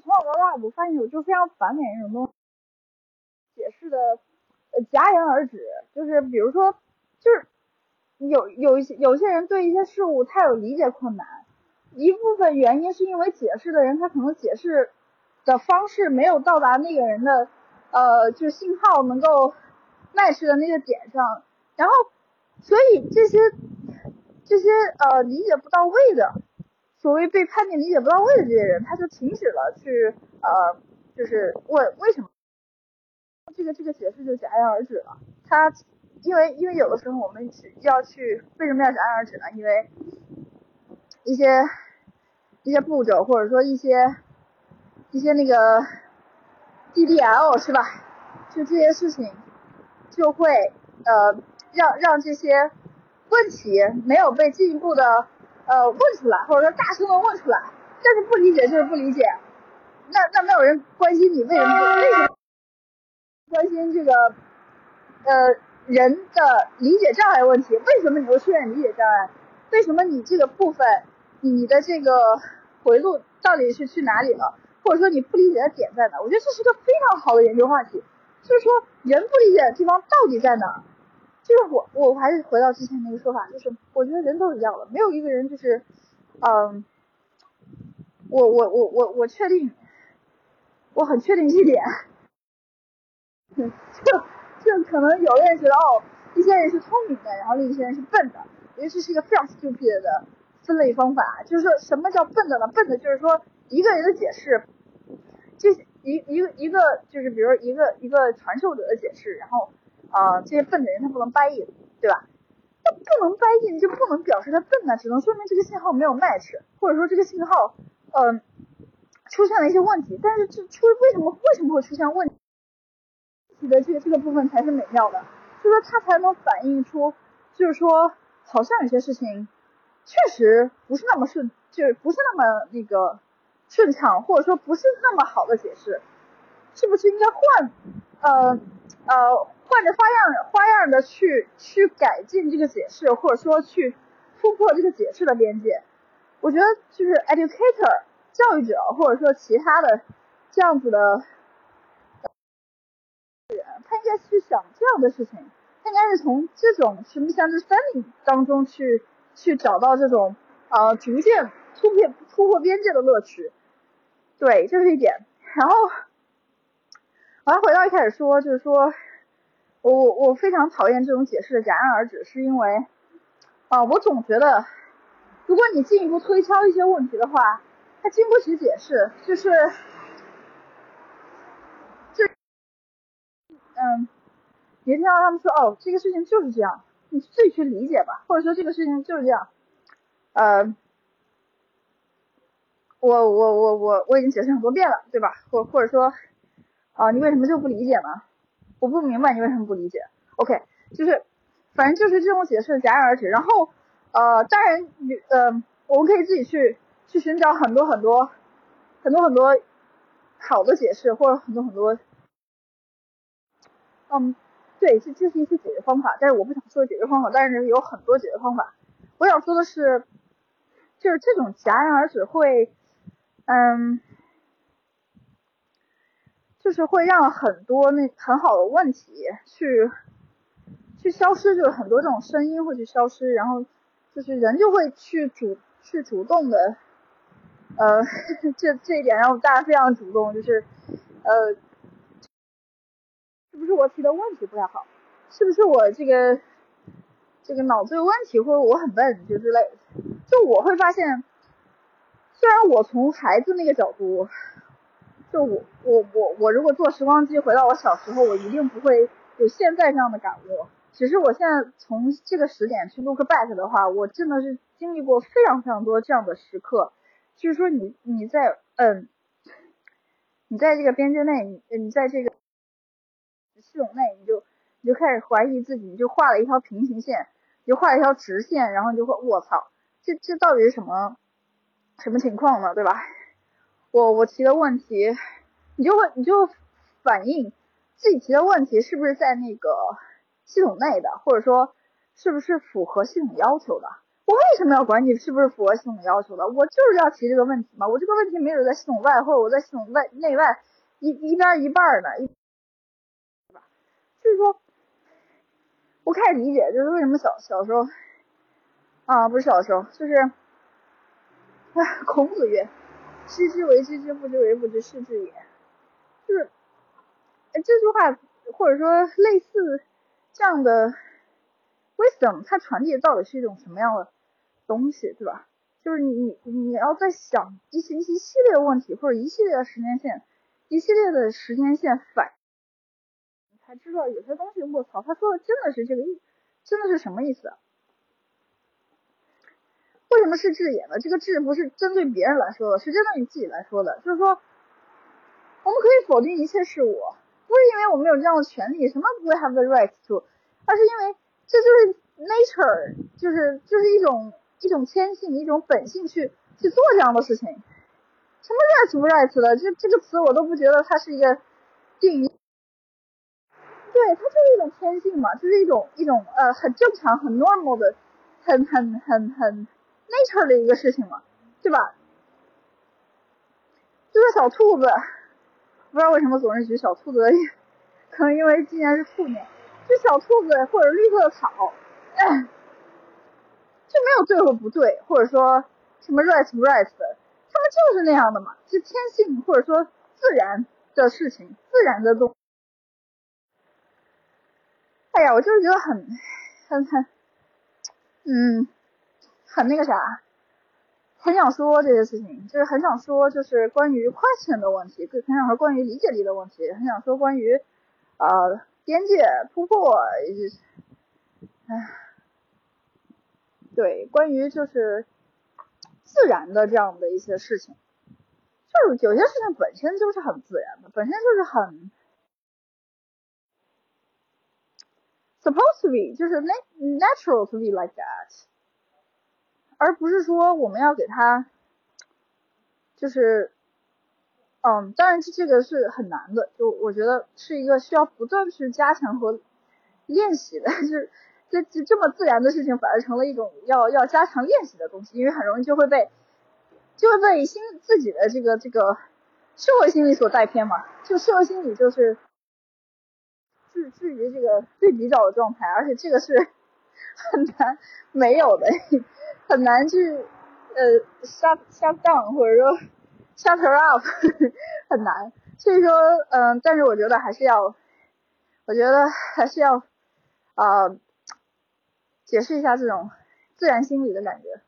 从小到大，我发现我就非常反感那种东西，解释的呃戛然而止。就是比如说，就是有有一些有些人对一些事物他有理解困难，一部分原因是因为解释的人他可能解释的方式没有到达那个人的呃就是信号能够耐受的那个点上，然后所以这些这些呃理解不到位的。所谓被判定理解不到位的这些人，他就停止了去呃，就是问为什么，这个这个解释就戛然而止了。他因为因为有的时候我们只要去为什么要戛然而止呢？因为一些一些步骤或者说一些一些那个 DDL 是吧？就这些事情就会呃让让这些问题没有被进一步的。呃，问出来，或者说大声的问出来，但是不理解就是不理解，那那没有人关心你为什么为什么关心这个呃人的理解障碍问题？为什么你会出现理解障碍？为什么你这个部分你的这个回路到底是去哪里了？或者说你不理解的点在哪？我觉得这是个非常好的研究话题，就是说人不理解的地方到底在哪？就是我，我还是回到之前那个说法，就是我觉得人都一样的，没有一个人就是，嗯，我我我我我确定，我很确定一点，就就可能有的人觉得哦，一些人是聪明的，然后另一些人是笨的，我觉得这是一个非常 stupid 的分类方法。就是说什么叫笨的呢？笨的就是说一个人的解释，这一一个一个就是比如一个一个传授者的解释，然后。啊，这些笨的人他不能 buy in，对吧？他不能 buy in 就不能表示他笨呢，只能说明这个信号没有 match，或者说这个信号，嗯，出现了一些问题。但是这出为什么为什么会出现问题的这个这个部分才是美妙的，就是说它才能反映出，就是说好像有些事情确实不是那么顺，就是不是那么那个顺畅，或者说不是那么好的解释，是不是应该换？呃呃。换着花样花样的去去改进这个解释，或者说去突破这个解释的边界，我觉得就是 educator 教育者或者说其他的这样子的人，他应该去想这样的事情，他应该是从这种什么像是森林当中去去找到这种呃逐渐突破突破边界的乐趣，对，这是一点。然后我还回到一开始说，就是说。我我非常讨厌这种解释的戛然而止，是因为，啊，我总觉得，如果你进一步推敲一些问题的话，它经不起解释，就是，就，嗯，你听到他们说，哦，这个事情就是这样，你自己去理解吧，或者说这个事情就是这样，呃，我我我我我已经解释很多遍了，对吧？或或者说，啊，你为什么就不理解呢？我不明白你为什么不理解，OK，就是，反正就是这种解释戛然而止。然后，呃，当然，呃，我们可以自己去去寻找很多很多很多很多好的解释，或者很多很多，嗯，对，这这是一些解决方法。但是我不想说解决方法，但是有很多解决方法。我想说的是，就是这种戛然而止会，嗯。就是会让很多那很好的问题去去消失，就是很多这种声音会去消失，然后就是人就会去主去主动的，呃，这这一点让大家非常主动，就是呃，是不是我提的问题不太好？是不是我这个这个脑子有问题，或者我很笨就之类？就我会发现，虽然我从孩子那个角度。就我我我我如果坐时光机回到我小时候，我一定不会有现在这样的感悟。只是我现在从这个时点去 look back 的话，我真的是经历过非常非常多这样的时刻。就是说，你你在嗯，你在这个边界内，你你在这个系统内，你就你就开始怀疑自己，你就画了一条平行线，你就画了一条直线，然后你就会卧槽，这这到底是什么什么情况呢？对吧？我我提的问题，你就会你就反映自己提的问题是不是在那个系统内的，或者说是不是符合系统要求的，我为什么要管你是不是符合系统要求的？我就是要提这个问题嘛。我这个问题没准在系统外，或者我在系统外内外一一边一半呢，对吧？就是说，我开始理解，就是为什么小小时候，啊，不是小时候，就是，哎，孔子曰：“知之为知之，不知为不知，是知也。”就是，这句话或者说类似这样的 wisdom，它传递的到底是一种什么样的东西，对吧？就是你你你要在想一些一系列问题，或者一系列的时间线，一系列的时间线反，你才知道有些东西，我操，他说的真的是这个意，真的是什么意思？为什么是智也呢？这个智不是针对别人来说的，是针对你自己来说的，就是说。我们可以否定一切事物，不是因为我们有这样的权利，什么不会 have the right to，而是因为这就是 nature，就是就是一种一种天性，一种本性去去做这样的事情。什么 right 不 right 的，这这个词我都不觉得它是一个定义。对，它就是一种天性嘛，就是一种一种呃很正常、很 normal 的、很很很很 nature 的一个事情嘛，对吧？就是小兔子。不知道为什么总是举小兔子的，可能因为今年是兔年，这小兔子或者绿色的草，就没有对或不对，或者说什么 right 不 right 的，他们就是那样的嘛，是天性或者说自然的事情，自然的东。哎呀，我就是觉得很很很，嗯，很那个啥。很想说这些事情，就是很想说，就是关于 question 的问题，很想说关于理解力的问题，很想说关于呃边界突破，唉，对，关于就是自然的这样的一些事情，就是有些事情本身就是很自然的，本身就是很 supposed to be，就是 natural to be like that。而不是说我们要给他，就是，嗯，当然这这个是很难的，就我觉得是一个需要不断去加强和练习的，就是这这这么自然的事情，反而成了一种要要加强练习的东西，因为很容易就会被就会被心自己的这个这个社会心理所带偏嘛，就社会心理就是置置于这个最比较的状态，而且这个是很难没有的。很难去呃 shut shut down 或者说 shut her up 很难，所以说嗯，但是我觉得还是要，我觉得还是要啊解释一下这种自然心理的感觉。